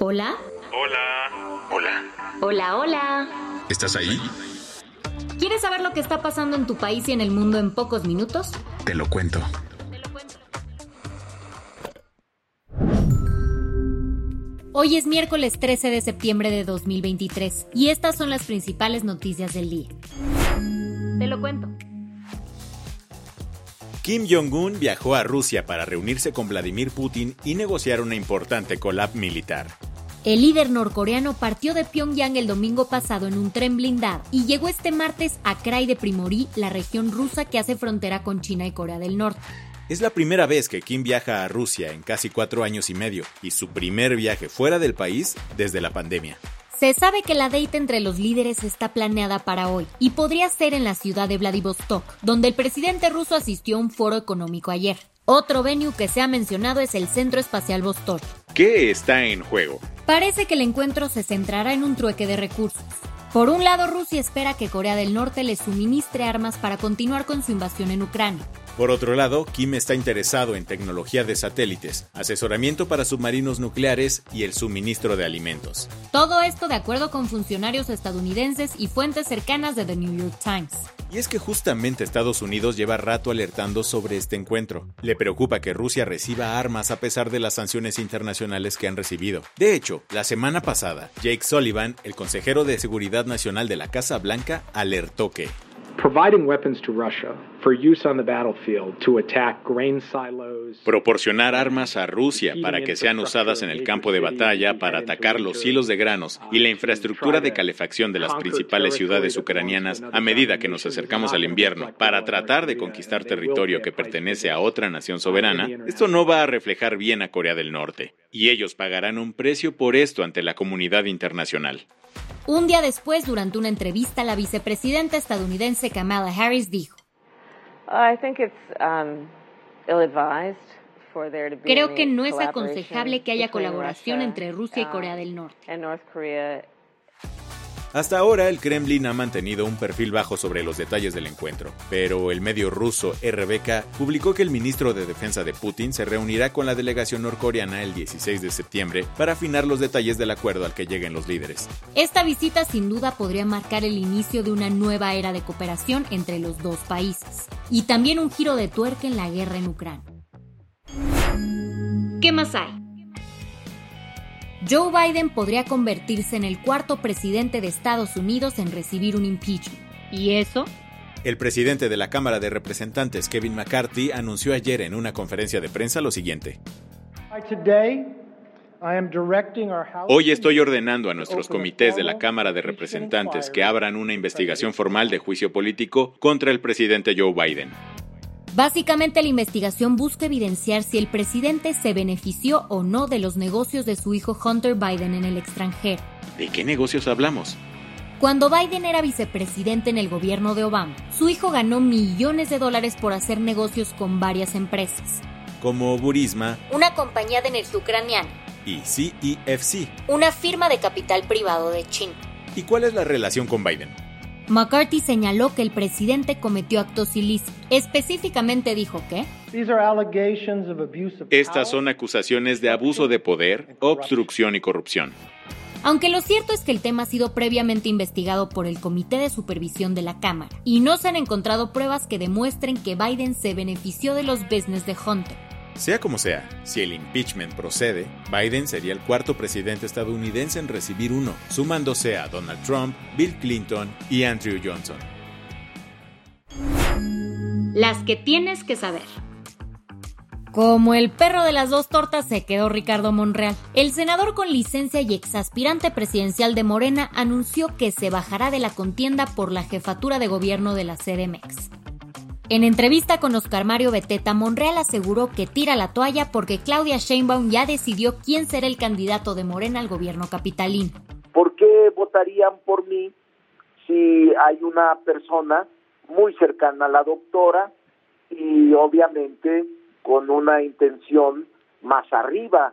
Hola. Hola. Hola. Hola, hola. ¿Estás ahí? ¿Quieres saber lo que está pasando en tu país y en el mundo en pocos minutos? Te lo cuento. Hoy es miércoles 13 de septiembre de 2023 y estas son las principales noticias del día. Te lo cuento. Kim Jong-un viajó a Rusia para reunirse con Vladimir Putin y negociar una importante colab militar. El líder norcoreano partió de Pyongyang el domingo pasado en un tren blindado y llegó este martes a Krai de Primorí, la región rusa que hace frontera con China y Corea del Norte. Es la primera vez que Kim viaja a Rusia en casi cuatro años y medio y su primer viaje fuera del país desde la pandemia. Se sabe que la date entre los líderes está planeada para hoy y podría ser en la ciudad de Vladivostok, donde el presidente ruso asistió a un foro económico ayer. Otro venue que se ha mencionado es el Centro Espacial Vostok. ¿Qué está en juego? Parece que el encuentro se centrará en un trueque de recursos. Por un lado, Rusia espera que Corea del Norte le suministre armas para continuar con su invasión en Ucrania. Por otro lado, Kim está interesado en tecnología de satélites, asesoramiento para submarinos nucleares y el suministro de alimentos. Todo esto de acuerdo con funcionarios estadounidenses y fuentes cercanas de The New York Times. Y es que justamente Estados Unidos lleva rato alertando sobre este encuentro. Le preocupa que Rusia reciba armas a pesar de las sanciones internacionales que han recibido. De hecho, la semana pasada, Jake Sullivan, el consejero de Seguridad Nacional de la Casa Blanca, alertó que providing weapons to Russia for use on the battlefield to attack grain silos. Proporcionar armas a Rusia para que sean usadas en el campo de batalla para atacar los hilos de granos y la infraestructura de calefacción de las principales ciudades ucranianas a medida que nos acercamos al invierno para tratar de conquistar territorio que pertenece a otra nación soberana, esto no va a reflejar bien a Corea del Norte. Y ellos pagarán un precio por esto ante la comunidad internacional. Un día después, durante una entrevista, la vicepresidenta estadounidense Kamala Harris dijo, Creo que no es aconsejable que haya colaboración entre Rusia y Corea del Norte. Hasta ahora el Kremlin ha mantenido un perfil bajo sobre los detalles del encuentro, pero el medio ruso RBK publicó que el ministro de Defensa de Putin se reunirá con la delegación norcoreana el 16 de septiembre para afinar los detalles del acuerdo al que lleguen los líderes. Esta visita sin duda podría marcar el inicio de una nueva era de cooperación entre los dos países y también un giro de tuerca en la guerra en Ucrania. ¿Qué más hay? Joe Biden podría convertirse en el cuarto presidente de Estados Unidos en recibir un impeachment. ¿Y eso? El presidente de la Cámara de Representantes, Kevin McCarthy, anunció ayer en una conferencia de prensa lo siguiente. Hoy estoy ordenando a nuestros comités de la Cámara de Representantes que abran una investigación formal de juicio político contra el presidente Joe Biden. Básicamente la investigación busca evidenciar si el presidente se benefició o no de los negocios de su hijo Hunter Biden en el extranjero. ¿De qué negocios hablamos? Cuando Biden era vicepresidente en el gobierno de Obama, su hijo ganó millones de dólares por hacer negocios con varias empresas. Como Burisma, una compañía de energía ucraniana, y CEFC, una firma de capital privado de China. ¿Y cuál es la relación con Biden? McCarthy señaló que el presidente cometió actos ilícitos. Específicamente dijo que estas son acusaciones de abuso de poder, obstrucción y corrupción. Aunque lo cierto es que el tema ha sido previamente investigado por el Comité de Supervisión de la Cámara y no se han encontrado pruebas que demuestren que Biden se benefició de los business de Hunter. Sea como sea, si el impeachment procede, Biden sería el cuarto presidente estadounidense en recibir uno, sumándose a Donald Trump, Bill Clinton y Andrew Johnson. Las que tienes que saber. Como el perro de las dos tortas se quedó Ricardo Monreal. El senador con licencia y exaspirante presidencial de Morena anunció que se bajará de la contienda por la jefatura de gobierno de la CDMX. En entrevista con Oscar Mario Beteta, Monreal aseguró que tira la toalla porque Claudia Sheinbaum ya decidió quién será el candidato de Morena al gobierno capitalino. ¿Por qué votarían por mí si hay una persona muy cercana a la doctora y obviamente con una intención más arriba?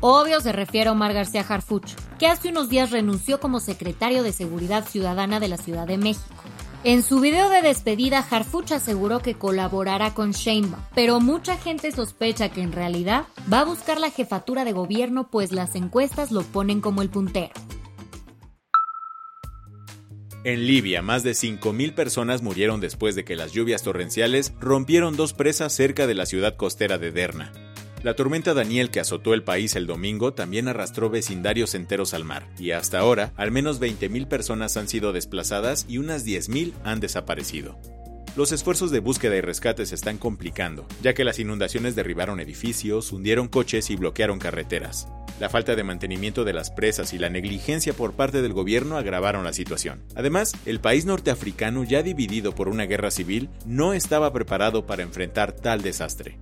Obvio se refiere a Omar García Harfuch, que hace unos días renunció como secretario de Seguridad Ciudadana de la Ciudad de México. En su video de despedida, Harfuch aseguró que colaborará con Sheinbaum, pero mucha gente sospecha que en realidad va a buscar la jefatura de gobierno pues las encuestas lo ponen como el puntero. En Libia, más de 5.000 personas murieron después de que las lluvias torrenciales rompieron dos presas cerca de la ciudad costera de Derna. La tormenta Daniel que azotó el país el domingo también arrastró vecindarios enteros al mar, y hasta ahora al menos 20.000 personas han sido desplazadas y unas 10.000 han desaparecido. Los esfuerzos de búsqueda y rescate se están complicando, ya que las inundaciones derribaron edificios, hundieron coches y bloquearon carreteras. La falta de mantenimiento de las presas y la negligencia por parte del gobierno agravaron la situación. Además, el país norteafricano, ya dividido por una guerra civil, no estaba preparado para enfrentar tal desastre.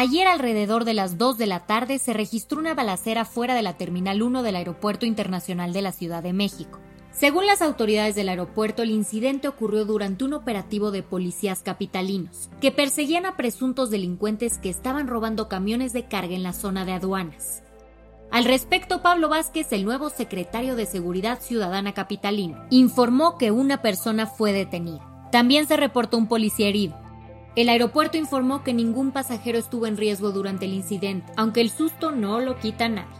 Ayer alrededor de las 2 de la tarde se registró una balacera fuera de la Terminal 1 del Aeropuerto Internacional de la Ciudad de México. Según las autoridades del aeropuerto, el incidente ocurrió durante un operativo de policías capitalinos, que perseguían a presuntos delincuentes que estaban robando camiones de carga en la zona de aduanas. Al respecto, Pablo Vázquez, el nuevo secretario de Seguridad Ciudadana Capitalino, informó que una persona fue detenida. También se reportó un policía herido. El aeropuerto informó que ningún pasajero estuvo en riesgo durante el incidente, aunque el susto no lo quita nadie.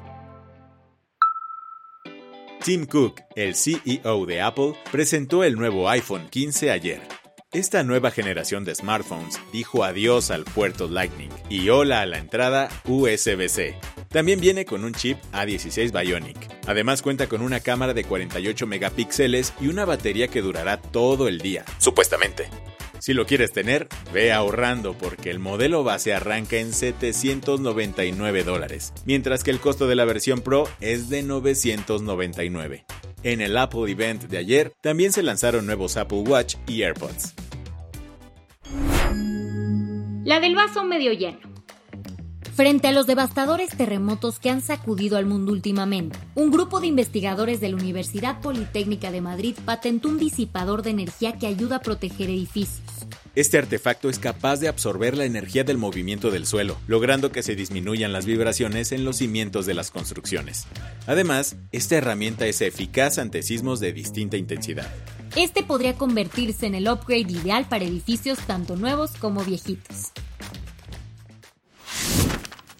Tim Cook, el CEO de Apple, presentó el nuevo iPhone 15 ayer. Esta nueva generación de smartphones dijo adiós al puerto Lightning y hola a la entrada USB-C. También viene con un chip A16 Bionic. Además cuenta con una cámara de 48 megapíxeles y una batería que durará todo el día, supuestamente. Si lo quieres tener, ve ahorrando porque el modelo base arranca en 799 dólares, mientras que el costo de la versión Pro es de 999. En el Apple Event de ayer también se lanzaron nuevos Apple Watch y AirPods. La del vaso medio lleno. Frente a los devastadores terremotos que han sacudido al mundo últimamente, un grupo de investigadores de la Universidad Politécnica de Madrid patentó un disipador de energía que ayuda a proteger edificios. Este artefacto es capaz de absorber la energía del movimiento del suelo, logrando que se disminuyan las vibraciones en los cimientos de las construcciones. Además, esta herramienta es eficaz ante sismos de distinta intensidad. Este podría convertirse en el upgrade ideal para edificios tanto nuevos como viejitos.